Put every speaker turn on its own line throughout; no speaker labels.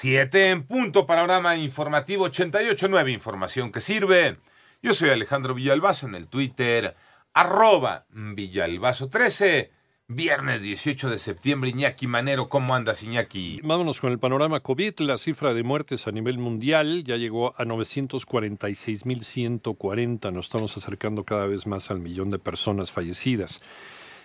7 en punto, panorama informativo 88.9, información que sirve. Yo soy Alejandro Villalbazo en el Twitter, arroba Villalbazo13. Viernes 18 de septiembre, Iñaki Manero, ¿cómo andas, Iñaki?
Vámonos con el panorama COVID. La cifra de muertes a nivel mundial ya llegó a 946.140. Nos estamos acercando cada vez más al millón de personas fallecidas.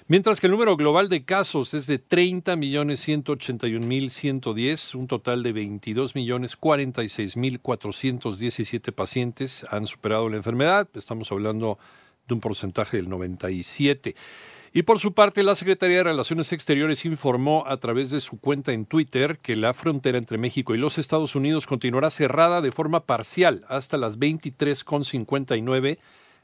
Mientras que el número global de casos es de 30.181.110, un total de 22.046.417 pacientes han superado la enfermedad. Estamos hablando de un porcentaje del 97. Y por su parte, la Secretaría de Relaciones Exteriores informó a través de su cuenta en Twitter que la frontera entre México y los Estados Unidos continuará cerrada de forma parcial hasta las 23.59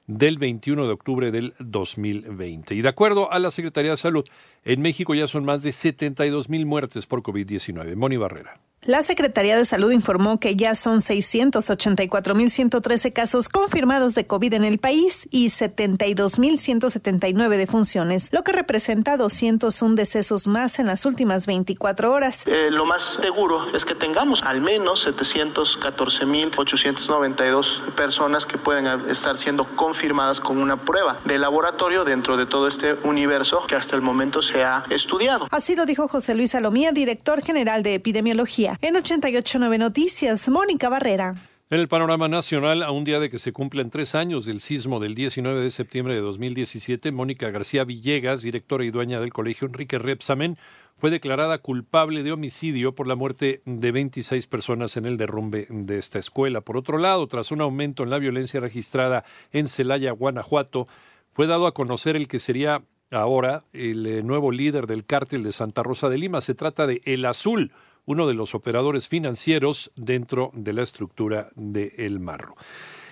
del 21 de octubre del 2020. Y de acuerdo a la Secretaría de Salud, en México ya son más de 72 mil muertes por COVID-19. Moni Barrera.
La Secretaría de Salud informó que ya son 684.113 casos confirmados de COVID en el país y 72.179 defunciones, lo que representa 201 decesos más en las últimas 24 horas.
Eh, lo más seguro es que tengamos al menos 714.892 personas que pueden estar siendo confirmadas con una prueba de laboratorio dentro de todo este universo que hasta el momento se ha estudiado.
Así lo dijo José Luis Salomía, director general de epidemiología en 889 Noticias, Mónica Barrera.
En el panorama nacional, a un día de que se cumplen tres años del sismo del 19 de septiembre de 2017, Mónica García Villegas, directora y dueña del colegio Enrique Repsamen, fue declarada culpable de homicidio por la muerte de 26 personas en el derrumbe de esta escuela. Por otro lado, tras un aumento en la violencia registrada en Celaya, Guanajuato, fue dado a conocer el que sería ahora el eh, nuevo líder del cártel de Santa Rosa de Lima. Se trata de El Azul, uno de los operadores financieros dentro de la estructura de El Marro.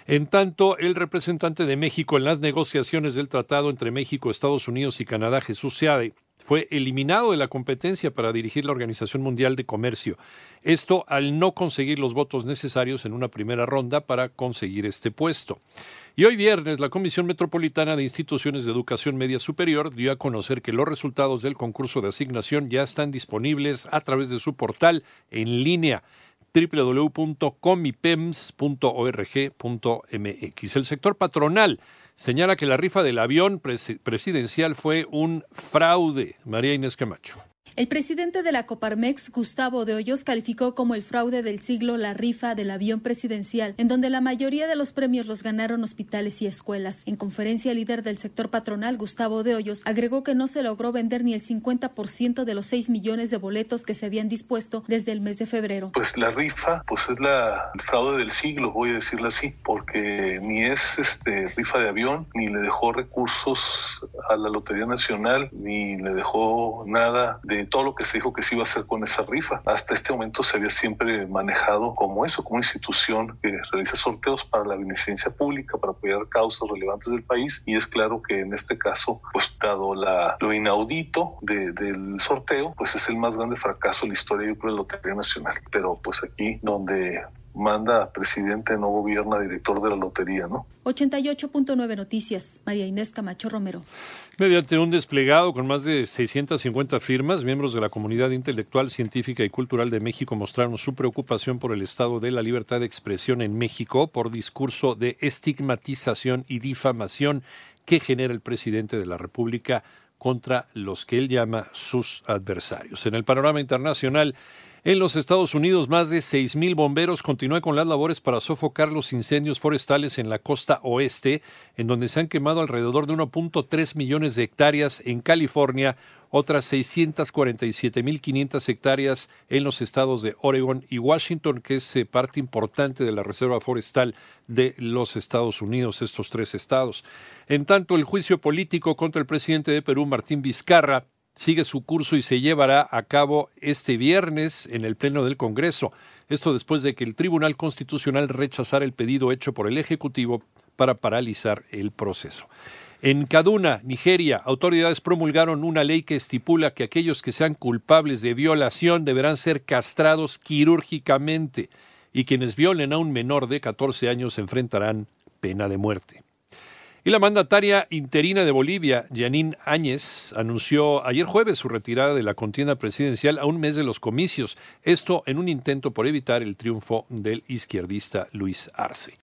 En tanto, el representante de México en las negociaciones del tratado entre México, Estados Unidos y Canadá, Jesús Seade, fue eliminado de la competencia para dirigir la Organización Mundial de Comercio. Esto al no conseguir los votos necesarios en una primera ronda para conseguir este puesto. Y hoy viernes, la Comisión Metropolitana de Instituciones de Educación Media Superior dio a conocer que los resultados del concurso de asignación ya están disponibles a través de su portal en línea www.comipems.org.mx. El sector patronal señala que la rifa del avión presidencial fue un fraude. María Inés Camacho.
El presidente de la Coparmex, Gustavo de Hoyos, calificó como el fraude del siglo la rifa del avión presidencial, en donde la mayoría de los premios los ganaron hospitales y escuelas. En conferencia, el líder del sector patronal, Gustavo de Hoyos, agregó que no se logró vender ni el 50% de los 6 millones de boletos que se habían dispuesto desde el mes de febrero.
Pues la rifa, pues es la fraude del siglo, voy a decirlo así, porque ni es este rifa de avión, ni le dejó recursos a la Lotería Nacional, ni le dejó nada de todo lo que se dijo que se iba a hacer con esa rifa. Hasta este momento se había siempre manejado como eso, como una institución que realiza sorteos para la beneficencia pública, para apoyar causas relevantes del país y es claro que en este caso, pues dado la, lo inaudito del sorteo, pues es el más grande fracaso en la historia, yo creo, de la Lotería Nacional. Pero pues aquí donde manda presidente, no gobierna director de la lotería, ¿no?
88.9 Noticias, María Inés Camacho Romero.
Mediante un desplegado con más de 650 firmas, miembros de la comunidad intelectual, científica y cultural de México mostraron su preocupación por el estado de la libertad de expresión en México por discurso de estigmatización y difamación que genera el presidente de la República contra los que él llama sus adversarios. En el panorama internacional, en los Estados Unidos, más de 6.000 bomberos continúan con las labores para sofocar los incendios forestales en la costa oeste, en donde se han quemado alrededor de 1.3 millones de hectáreas en California, otras 647.500 hectáreas en los estados de Oregon y Washington, que es eh, parte importante de la Reserva Forestal de los Estados Unidos, estos tres estados. En tanto, el juicio político contra el presidente de Perú, Martín Vizcarra, sigue su curso y se llevará a cabo este viernes en el Pleno del Congreso. Esto después de que el Tribunal Constitucional rechazara el pedido hecho por el Ejecutivo para paralizar el proceso. En Kaduna, Nigeria, autoridades promulgaron una ley que estipula que aquellos que sean culpables de violación deberán ser castrados quirúrgicamente y quienes violen a un menor de 14 años enfrentarán pena de muerte. Y la mandataria interina de Bolivia, Janine Áñez, anunció ayer jueves su retirada de la contienda presidencial a un mes de los comicios, esto en un intento por evitar el triunfo del izquierdista Luis Arce.